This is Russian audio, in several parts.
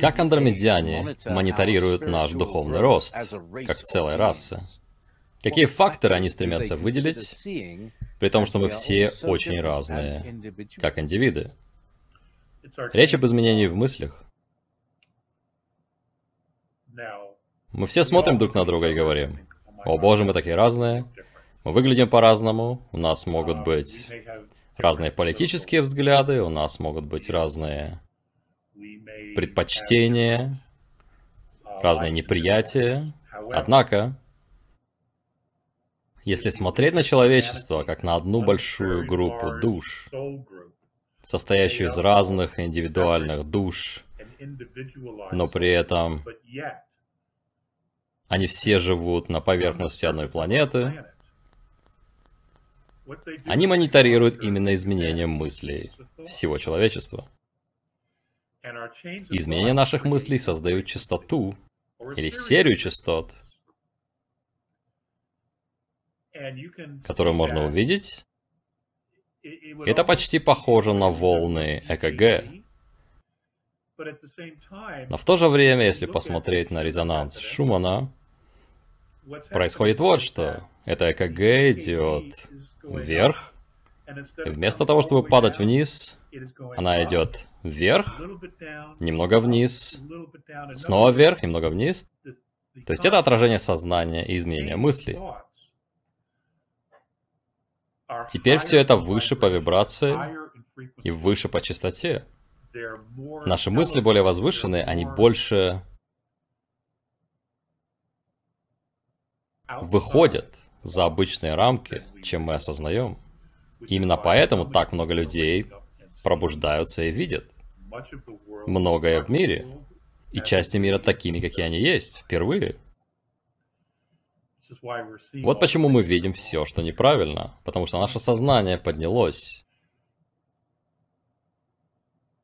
Как андромедяне мониторируют наш духовный рост, как целая раса? Какие факторы они стремятся выделить, при том, что мы все очень разные, как индивиды? Речь об изменении в мыслях. Мы все смотрим друг на друга и говорим, «О боже, мы такие разные, мы выглядим по-разному, у нас могут быть разные политические взгляды, у нас могут быть разные предпочтения, разные неприятия. Однако, если смотреть на человечество как на одну большую группу душ, состоящую из разных индивидуальных душ, но при этом они все живут на поверхности одной планеты, они мониторируют именно изменения мыслей всего человечества. Изменения наших мыслей создают частоту или серию частот, которую можно увидеть. Это почти похоже на волны ЭКГ. Но в то же время, если посмотреть на резонанс Шумана, происходит вот что. Это ЭКГ идет вверх, и вместо того, чтобы падать вниз, она идет вверх, немного вниз, снова вверх, немного вниз. То есть это отражение сознания и изменение мыслей. Теперь все это выше по вибрации и выше по частоте. Наши мысли более возвышенные, они больше выходят за обычные рамки, чем мы осознаем. Именно поэтому так много людей пробуждаются и видят многое в мире, и части мира такими, какие они есть, впервые. Вот почему мы видим все, что неправильно, потому что наше сознание поднялось.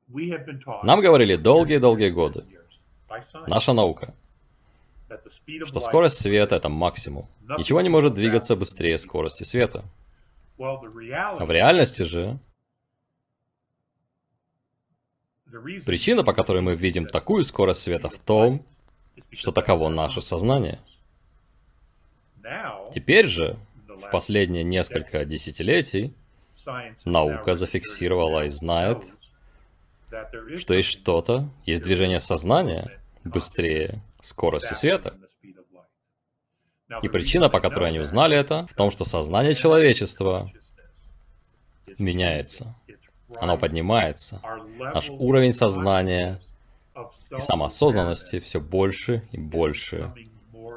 Нам говорили долгие-долгие годы, наша наука, что скорость света — это максимум. Ничего не может двигаться быстрее скорости света. А в реальности же Причина, по которой мы видим такую скорость света, в том, что таково наше сознание. Теперь же, в последние несколько десятилетий, наука зафиксировала и знает, что есть что-то, есть движение сознания быстрее скорости света. И причина, по которой они узнали это, в том, что сознание человечества меняется. Оно поднимается. Наш уровень сознания и самоосознанности все больше и больше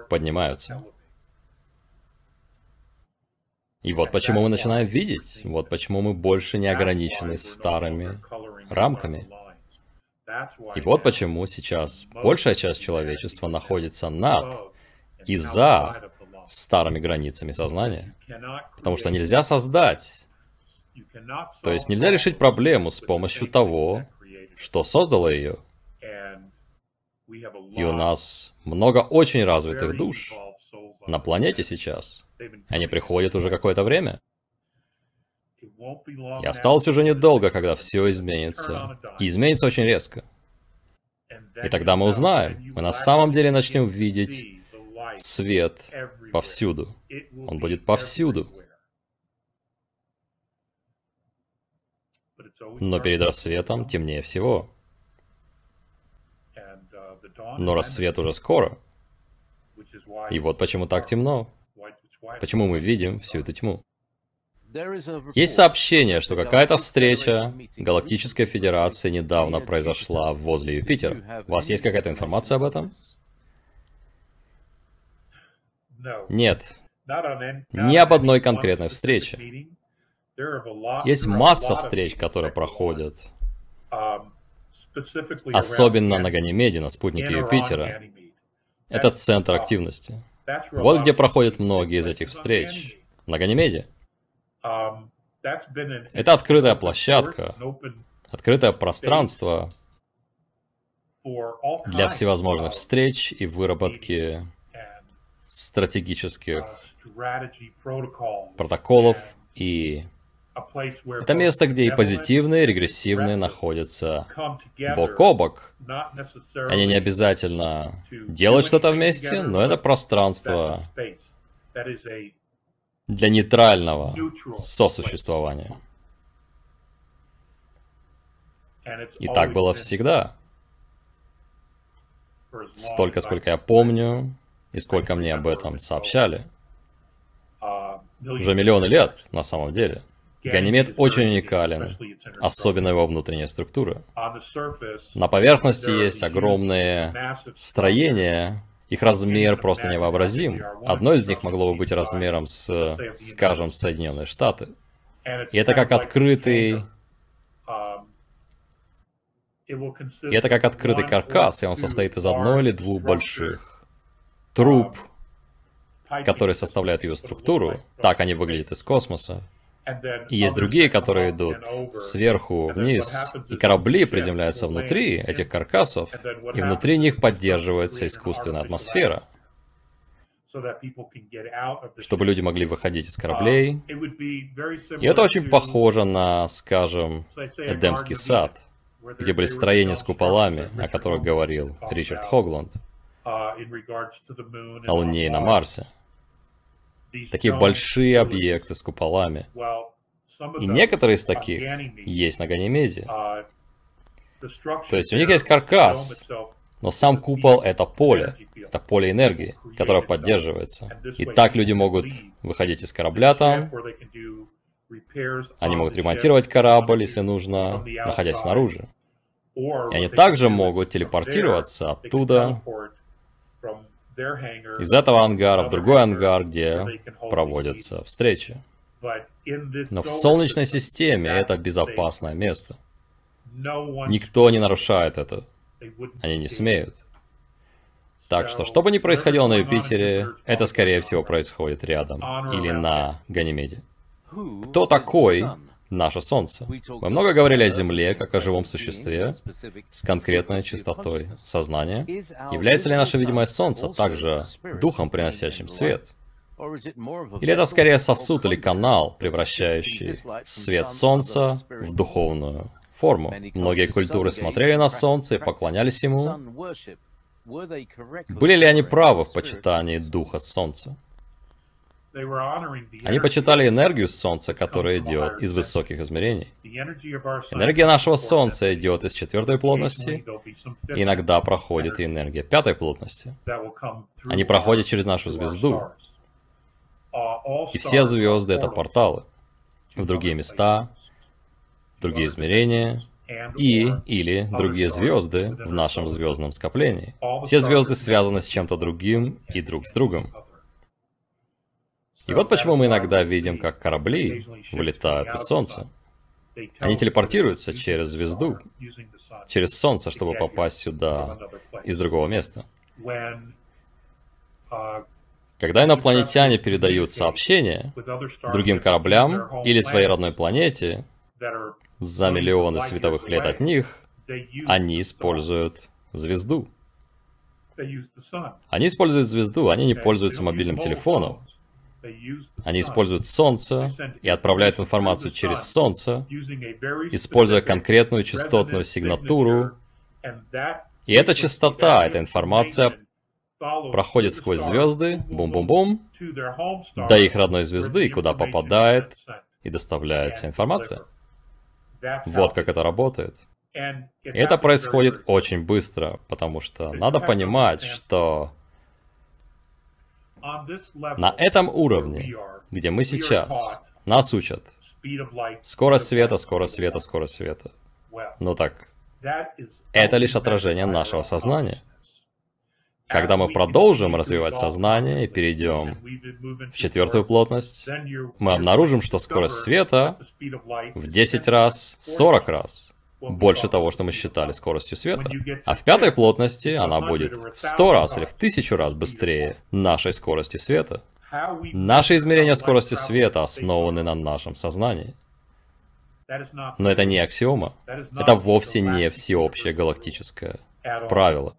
поднимаются. И вот почему мы начинаем видеть, вот почему мы больше не ограничены старыми рамками. И вот почему сейчас большая часть человечества находится над и за старыми границами сознания. Потому что нельзя создать то есть нельзя решить проблему с помощью того, что создало ее. И у нас много очень развитых душ на планете сейчас. Они приходят уже какое-то время. И осталось уже недолго, когда все изменится. И изменится очень резко. И тогда мы узнаем, мы на самом деле начнем видеть свет повсюду. Он будет повсюду. Но перед рассветом темнее всего. Но рассвет уже скоро. И вот почему так темно. Почему мы видим всю эту тьму. Есть сообщение, что какая-то встреча Галактической Федерации недавно произошла возле Юпитера. У вас есть какая-то информация об этом? Нет. Ни об одной конкретной встрече. Есть масса встреч, которые проходят. Особенно на Ганимеде, на спутнике Юпитера. Это центр активности. Вот где проходят многие из этих встреч. На Ганимеде. Это открытая площадка, открытое пространство для всевозможных встреч и выработки стратегических протоколов и Это место, где и позитивные, и регрессивные находятся бок о бок. Они не обязательно делают что-то вместе, но это пространство для нейтрального сосуществования. И так было всегда. Столько, сколько я помню, и сколько мне об этом сообщали. Уже миллионы лет, на самом деле. Ганимед очень уникален, особенно его внутренняя структура. На поверхности есть огромные строения, их размер просто невообразим. Одно из них могло бы быть размером с, скажем, Соединенные Штаты. И это как открытый... И это как открытый каркас, и он состоит из одной или двух больших труб, которые составляют ее структуру. Так они выглядят из космоса. И есть другие, которые идут сверху вниз, и корабли приземляются внутри этих каркасов, и внутри них поддерживается искусственная атмосфера, чтобы люди могли выходить из кораблей. И это очень похоже на, скажем, Эдемский сад, где были строения с куполами, о которых говорил Ричард Хогланд, на Луне и на Марсе такие большие объекты с куполами. И некоторые из таких есть на Ганимеде. То есть у них есть каркас, но сам купол — это поле, это поле энергии, которое поддерживается. И так люди могут выходить из корабля там, они могут ремонтировать корабль, если нужно, находясь снаружи. И они также могут телепортироваться оттуда из этого ангара в другой ангар, где проводятся встречи. Но в Солнечной системе это безопасное место. Никто не нарушает это. Они не смеют. Так что, что бы ни происходило на Юпитере, это, скорее всего, происходит рядом или на Ганимеде. Кто такой наше Солнце. Мы много говорили о Земле как о живом существе с конкретной частотой сознания. Является ли наше видимое Солнце также духом, приносящим свет? Или это скорее сосуд или канал, превращающий свет Солнца в духовную форму? Многие культуры смотрели на Солнце и поклонялись ему. Были ли они правы в почитании Духа Солнца? Они почитали энергию Солнца, которая идет из высоких измерений. Энергия нашего Солнца идет из четвертой плотности, и иногда проходит и энергия пятой плотности. Они проходят через нашу звезду. И все звезды — это порталы в другие места, другие измерения, и или другие звезды в нашем звездном скоплении. Все звезды связаны с чем-то другим и друг с другом. И вот почему мы иногда видим, как корабли вылетают из Солнца. Они телепортируются через звезду, через Солнце, чтобы попасть сюда из другого места. Когда инопланетяне передают сообщения другим кораблям или своей родной планете за миллионы световых лет от них, они используют звезду. Они используют звезду, они не пользуются мобильным телефоном. Они используют Солнце и отправляют информацию через Солнце, используя конкретную частотную сигнатуру. И эта частота, эта информация проходит сквозь звезды, бум-бум-бум, до их родной звезды, куда попадает и доставляется информация. Вот как это работает. И это происходит очень быстро, потому что надо понимать, что на этом уровне, где мы сейчас, нас учат. Скорость света, скорость света, скорость света. Ну так, это лишь отражение нашего сознания. Когда мы продолжим развивать сознание и перейдем в четвертую плотность, мы обнаружим, что скорость света в 10 раз, 40 раз больше того, что мы считали скоростью света. А в пятой плотности она будет в 100 раз или в 1000 раз быстрее нашей скорости света. Наши измерения скорости света основаны на нашем сознании. Но это не аксиома. Это вовсе не всеобщее галактическое правило.